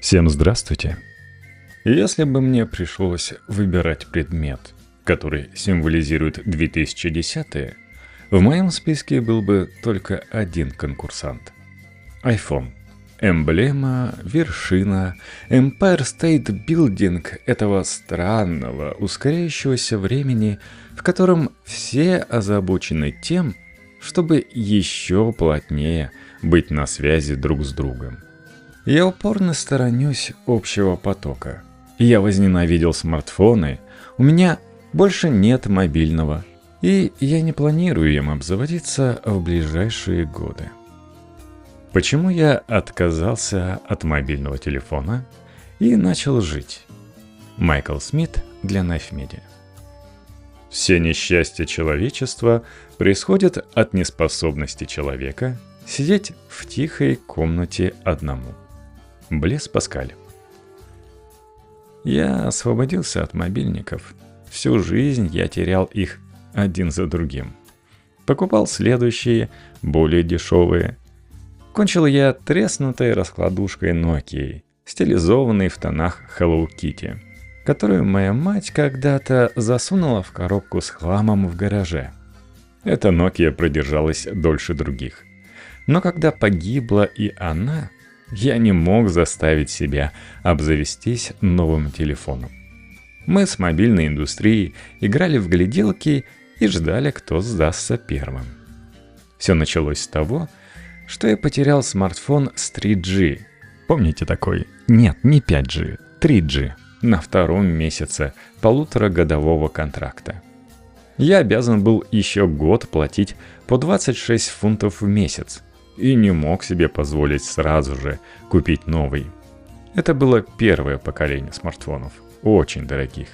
Всем здравствуйте. Если бы мне пришлось выбирать предмет, который символизирует 2010 в моем списке был бы только один конкурсант. iPhone. Эмблема, вершина, Empire State Building этого странного, ускоряющегося времени, в котором все озабочены тем, чтобы еще плотнее быть на связи друг с другом. Я упорно сторонюсь общего потока. Я возненавидел смартфоны, у меня больше нет мобильного, и я не планирую им обзаводиться в ближайшие годы. Почему я отказался от мобильного телефона и начал жить? Майкл Смит для Media. Все несчастья человечества происходят от неспособности человека сидеть в тихой комнате одному – Блес Паскаль. Я освободился от мобильников. Всю жизнь я терял их один за другим. Покупал следующие, более дешевые. Кончил я треснутой раскладушкой Nokia, стилизованной в тонах Hello Kitty, которую моя мать когда-то засунула в коробку с хламом в гараже. Эта Nokia продержалась дольше других. Но когда погибла и она, я не мог заставить себя обзавестись новым телефоном. Мы с мобильной индустрией играли в гляделки и ждали, кто сдастся первым. Все началось с того, что я потерял смартфон с 3G. Помните такой? Нет, не 5G, 3G. На втором месяце полуторагодового контракта. Я обязан был еще год платить по 26 фунтов в месяц – и не мог себе позволить сразу же купить новый. Это было первое поколение смартфонов, очень дорогих.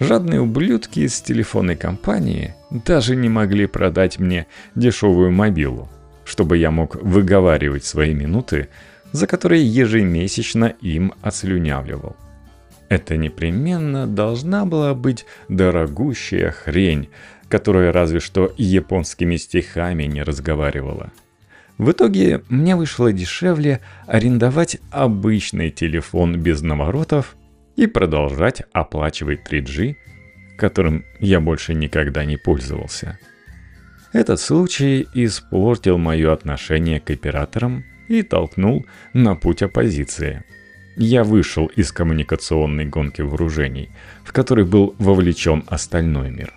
Жадные ублюдки из телефонной компании даже не могли продать мне дешевую мобилу, чтобы я мог выговаривать свои минуты, за которые ежемесячно им отслюнявливал. Это непременно должна была быть дорогущая хрень, которая разве что японскими стихами не разговаривала – в итоге мне вышло дешевле арендовать обычный телефон без наворотов и продолжать оплачивать 3G, которым я больше никогда не пользовался. Этот случай испортил мое отношение к операторам и толкнул на путь оппозиции. Я вышел из коммуникационной гонки вооружений, в которой был вовлечен остальной мир.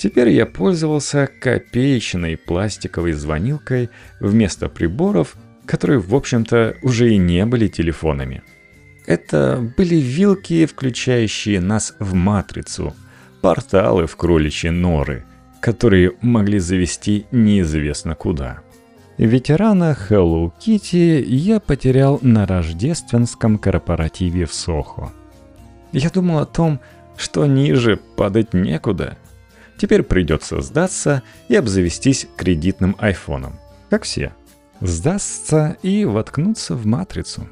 Теперь я пользовался копеечной пластиковой звонилкой вместо приборов, которые, в общем-то, уже и не были телефонами. Это были вилки, включающие нас в матрицу, порталы в кроличьи норы, которые могли завести неизвестно куда. Ветерана Hello Kitty я потерял на рождественском корпоративе в Сохо. Я думал о том, что ниже падать некуда – Теперь придется сдаться и обзавестись кредитным айфоном. Как все. Сдастся и воткнуться в матрицу.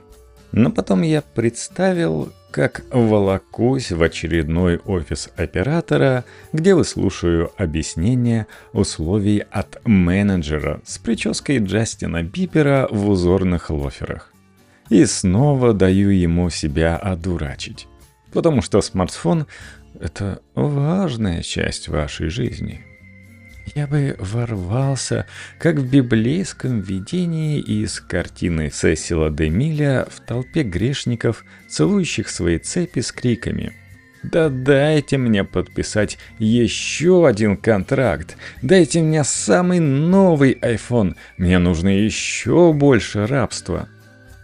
Но потом я представил, как волокусь в очередной офис оператора, где выслушаю объяснение условий от менеджера с прической Джастина Бибера в узорных лоферах. И снова даю ему себя одурачить. Потому что смартфон это важная часть вашей жизни. Я бы ворвался, как в библейском видении из картины Сесила де Миля в толпе грешников, целующих свои цепи с криками «Да дайте мне подписать еще один контракт! Дайте мне самый новый iPhone! Мне нужно еще больше рабства!»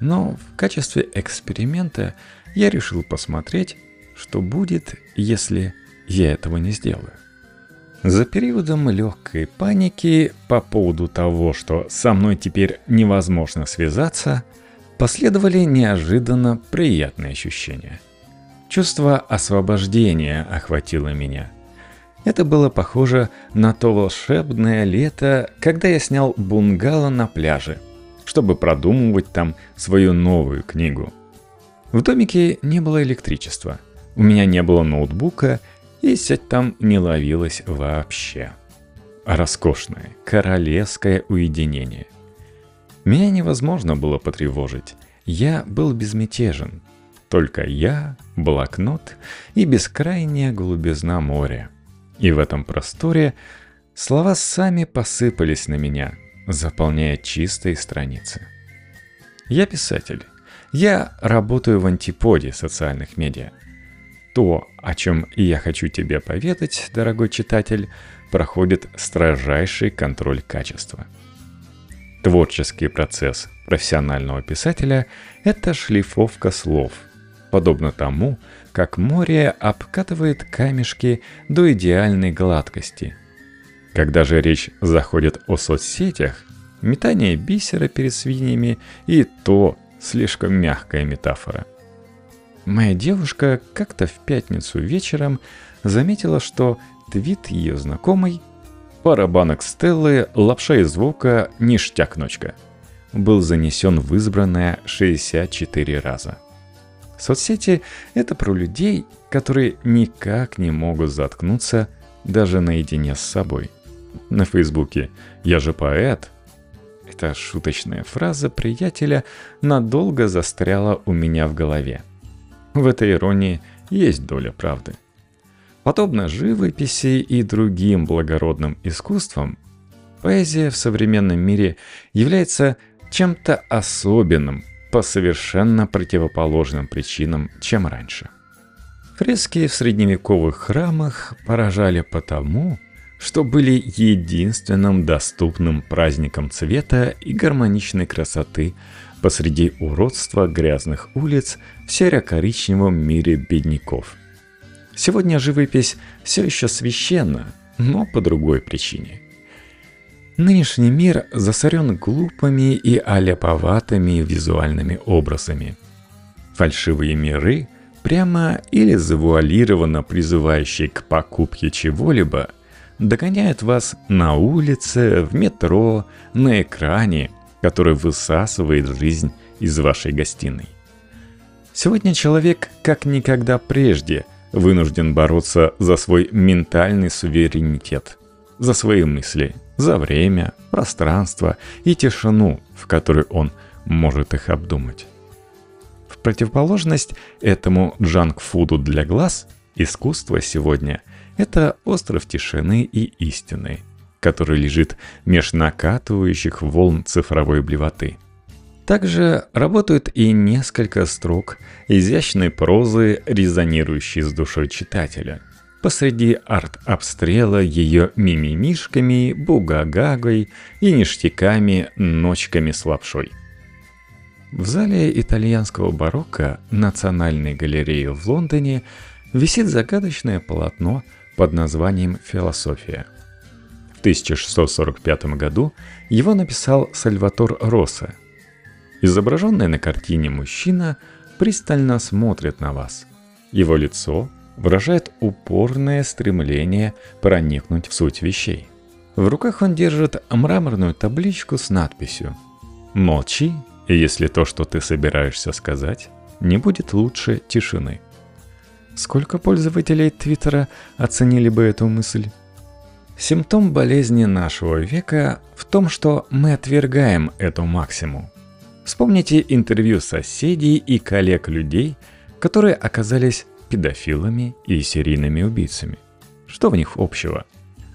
Но в качестве эксперимента я решил посмотреть, что будет, если я этого не сделаю. За периодом легкой паники по поводу того, что со мной теперь невозможно связаться, последовали неожиданно приятные ощущения. Чувство освобождения охватило меня. Это было похоже на то волшебное лето, когда я снял бунгало на пляже, чтобы продумывать там свою новую книгу. В домике не было электричества – у меня не было ноутбука, и сеть там не ловилась вообще. Роскошное, королевское уединение. Меня невозможно было потревожить. я был безмятежен. Только я, блокнот и бескрайняя голубизна моря. И в этом просторе слова сами посыпались на меня, заполняя чистые страницы. Я писатель. Я работаю в антиподе социальных медиа. То, о чем я хочу тебе поведать, дорогой читатель, проходит строжайший контроль качества. Творческий процесс профессионального писателя – это шлифовка слов, подобно тому, как море обкатывает камешки до идеальной гладкости. Когда же речь заходит о соцсетях, метание бисера перед свиньями и то слишком мягкая метафора. Моя девушка как-то в пятницу вечером заметила, что твит ее знакомой «Пара банок Стеллы, лапша из звука, ништяк-ночка» был занесен в избранное 64 раза. Соцсети — это про людей, которые никак не могут заткнуться даже наедине с собой. На Фейсбуке «Я же поэт», эта шуточная фраза приятеля надолго застряла у меня в голове. В этой иронии есть доля правды. Подобно живописи и другим благородным искусствам, поэзия в современном мире является чем-то особенным по совершенно противоположным причинам, чем раньше. Фрески в средневековых храмах поражали потому, что были единственным доступным праздником цвета и гармоничной красоты посреди уродства грязных улиц в серо-коричневом мире бедняков – Сегодня живопись все еще священна, но по другой причине. Нынешний мир засорен глупыми и аляповатыми визуальными образами. Фальшивые миры, прямо или завуалированно призывающие к покупке чего-либо, догоняют вас на улице, в метро, на экране, который высасывает жизнь из вашей гостиной. Сегодня человек как никогда прежде – вынужден бороться за свой ментальный суверенитет, за свои мысли, за время, пространство и тишину, в которой он может их обдумать. В противоположность этому джанк-фуду для глаз, искусство сегодня – это остров тишины и истины, который лежит меж накатывающих волн цифровой блевоты – также работают и несколько строк изящной прозы, резонирующей с душой читателя. Посреди арт-обстрела ее мимимишками, бугагагой и ништяками, ночками с лапшой. В зале итальянского барокко Национальной галереи в Лондоне висит загадочное полотно под названием «Философия». В 1645 году его написал Сальватор Росса – Изображенный на картине мужчина пристально смотрит на вас. Его лицо выражает упорное стремление проникнуть в суть вещей. В руках он держит мраморную табличку с надписью «Молчи, если то, что ты собираешься сказать, не будет лучше тишины». Сколько пользователей Твиттера оценили бы эту мысль? Симптом болезни нашего века в том, что мы отвергаем эту максимум. Вспомните интервью соседей и коллег людей, которые оказались педофилами и серийными убийцами. Что в них общего?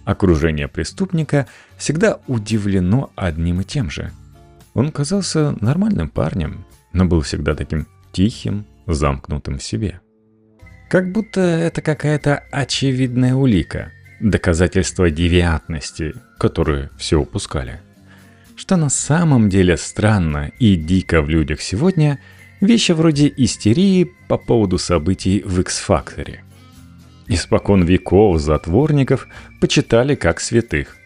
Окружение преступника всегда удивлено одним и тем же. Он казался нормальным парнем, но был всегда таким тихим, замкнутым в себе. Как будто это какая-то очевидная улика, доказательство девиантности, которую все упускали – что на самом деле странно и дико в людях сегодня вещи вроде истерии по поводу событий в X-факторе. Испокон веков затворников почитали как святых.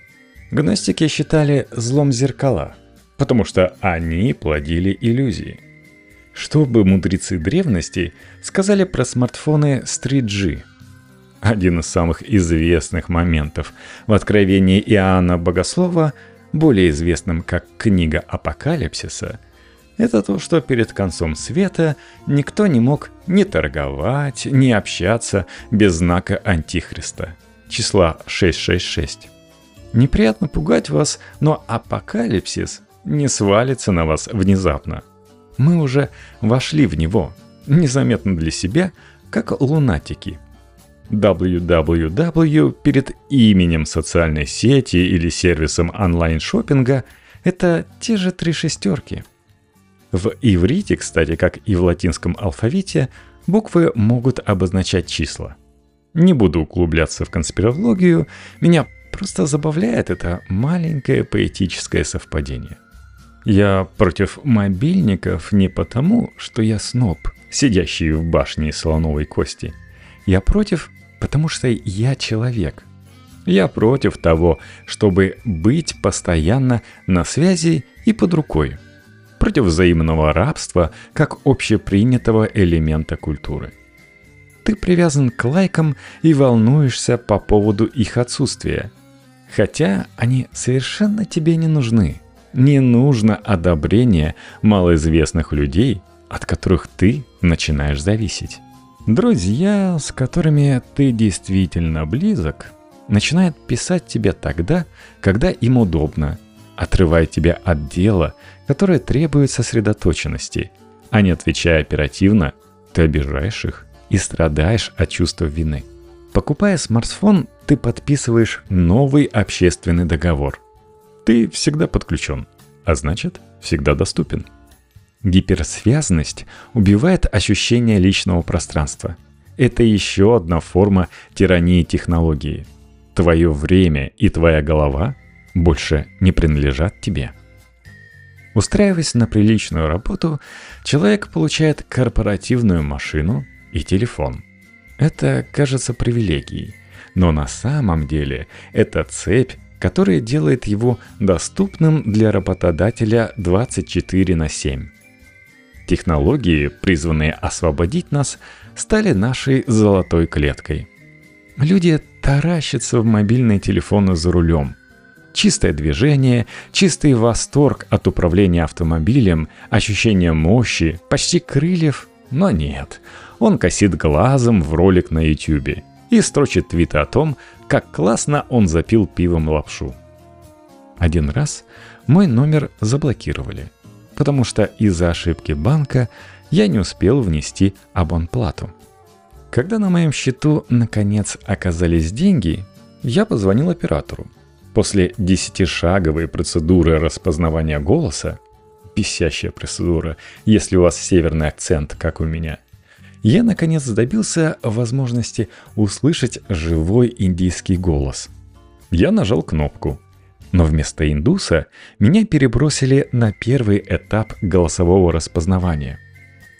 Гностики считали злом зеркала, потому что они плодили иллюзии. Что бы мудрецы древности сказали про смартфоны с 3G? Один из самых известных моментов в откровении Иоанна Богослова – более известным как «Книга Апокалипсиса», это то, что перед концом света никто не мог ни торговать, ни общаться без знака Антихриста, числа 666. Неприятно пугать вас, но апокалипсис не свалится на вас внезапно. мы уже вошли в него, незаметно для себя, как лунатики. Www перед именем социальной сети или сервисом онлайн-шоппинга – это те же три шестерки. В иврите, кстати, как и в латинском алфавите, буквы могут обозначать числа. Не буду углубляться в конспирологию, меня просто забавляет это маленькое поэтическое совпадение. Я против мобильников не потому, что я сноб, сидящий в башне слоновой кости. Я против, потому что я человек. Я против того, чтобы быть постоянно на связи и под рукой. Против взаимного рабства как общепринятого элемента культуры. Ты привязан к лайкам и волнуешься по поводу их отсутствия. Хотя они совершенно тебе не нужны – не нужно одобрение малоизвестных людей, от которых ты начинаешь зависеть. Друзья, с которыми ты действительно близок, начинают писать тебе тогда, когда им удобно, отрывая тебя от дела, которое требует сосредоточенности, а не отвечая оперативно, ты обижаешь их и страдаешь от чувства вины. Покупая смартфон, ты подписываешь новый общественный договор, ты всегда подключен, а значит, всегда доступен. Гиперсвязанность убивает ощущение личного пространства. Это еще одна форма тирании технологии. Твое время и твоя голова больше не принадлежат тебе. Устраиваясь на приличную работу, человек получает корпоративную машину и телефон. Это кажется привилегией, но на самом деле это цепь которое делает его доступным для работодателя 24 на 7. Технологии, призванные освободить нас, стали нашей золотой клеткой. Люди таращатся в мобильные телефоны за рулем. Чистое движение, чистый восторг от управления автомобилем, ощущение мощи, почти крыльев, но нет. Он косит глазом в ролик на YouTube и строчит твиты о том, как классно он запил пивом лапшу. Один раз мой номер заблокировали, потому что из-за ошибки банка я не успел внести абонплату. Когда на моем счету наконец оказались деньги, я позвонил оператору. После десятишаговой процедуры распознавания голоса, писящая процедура, если у вас северный акцент, как у меня – я наконец добился возможности услышать живой индийский голос. Я нажал кнопку, но вместо индуса меня перебросили на первый этап голосового распознавания.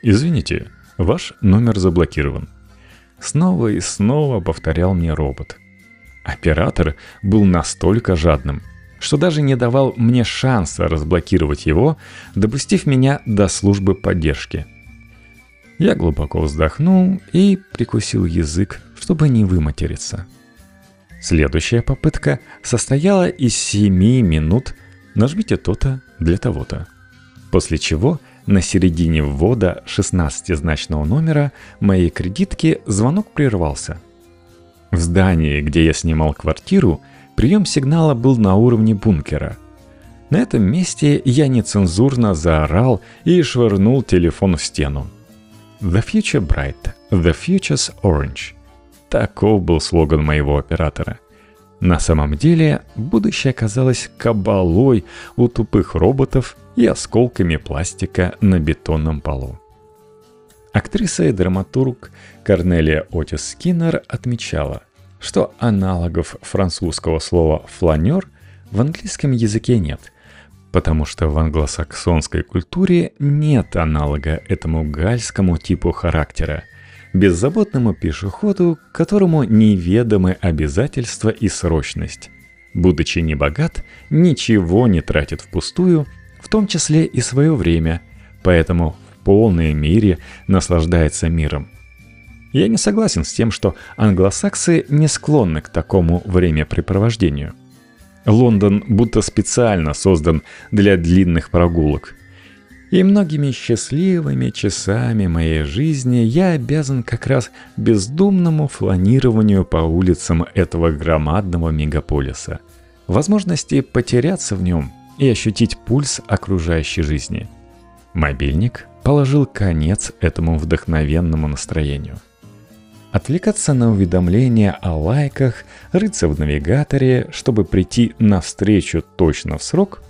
«Извините, ваш номер заблокирован». Снова и снова повторял мне робот. Оператор был настолько жадным, что даже не давал мне шанса разблокировать его, допустив меня до службы поддержки – я глубоко вздохнул и прикусил язык, чтобы не выматериться. Следующая попытка состояла из 7 минут «нажмите то-то для того-то». После чего на середине ввода 16-значного номера моей кредитки звонок прервался. В здании, где я снимал квартиру, прием сигнала был на уровне бункера. На этом месте я нецензурно заорал и швырнул телефон в стену. The future bright, the future's orange. Таков был слоган моего оператора. На самом деле, будущее оказалось кабалой у тупых роботов и осколками пластика на бетонном полу. Актриса и драматург Корнелия Отис Скиннер отмечала, что аналогов французского слова «фланер» в английском языке нет, потому что в англосаксонской культуре нет аналога этому гальскому типу характера, беззаботному пешеходу, которому неведомы обязательства и срочность. Будучи небогат, ничего не тратит впустую, в том числе и свое время, поэтому в полной мере наслаждается миром. Я не согласен с тем, что англосаксы не склонны к такому времяпрепровождению – Лондон будто специально создан для длинных прогулок. И многими счастливыми часами моей жизни я обязан как раз бездумному фланированию по улицам этого громадного мегаполиса. Возможности потеряться в нем и ощутить пульс окружающей жизни. Мобильник положил конец этому вдохновенному настроению. Отвлекаться на уведомления о лайках, рыться в навигаторе, чтобы прийти на встречу точно в срок,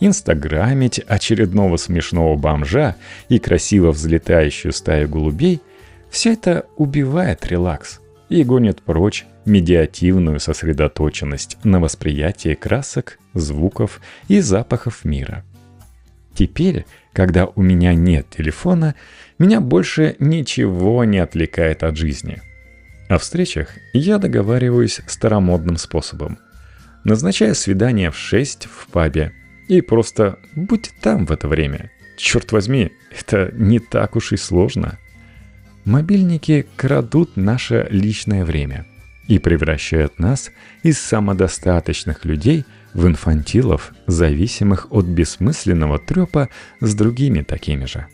инстаграмить очередного смешного бомжа и красиво взлетающую стаю голубей – все это убивает релакс и гонит прочь медиативную сосредоточенность на восприятии красок, звуков и запахов мира. Теперь, когда у меня нет телефона, меня больше ничего не отвлекает от жизни. О встречах я договариваюсь старомодным способом. Назначаю свидание в 6 в пабе и просто будь там в это время. Черт возьми, это не так уж и сложно. Мобильники крадут наше личное время и превращают нас из самодостаточных людей в инфантилов, зависимых от бессмысленного трепа с другими такими же.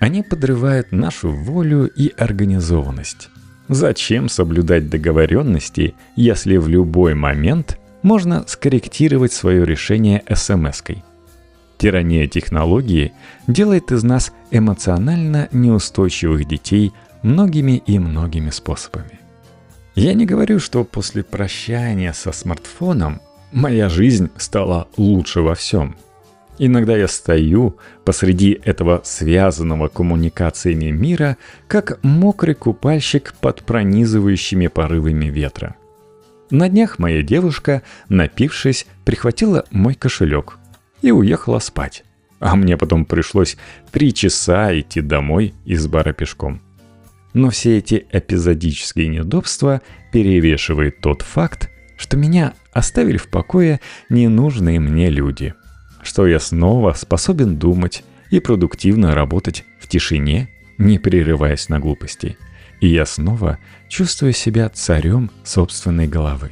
Они подрывают нашу волю и организованность. Зачем соблюдать договоренности, если в любой момент можно скорректировать свое решение смс-кой? Тирания технологии делает из нас эмоционально неустойчивых детей многими и многими способами. Я не говорю, что после прощания со смартфоном моя жизнь стала лучше во всем. Иногда я стою посреди этого связанного коммуникациями мира, как мокрый купальщик под пронизывающими порывами ветра. На днях моя девушка, напившись, прихватила мой кошелек и уехала спать. А мне потом пришлось три часа идти домой из бара пешком. Но все эти эпизодические неудобства перевешивает тот факт, что меня оставили в покое ненужные мне люди. Что я снова способен думать и продуктивно работать в тишине, не прерываясь на глупости. И я снова чувствую себя царем собственной головы.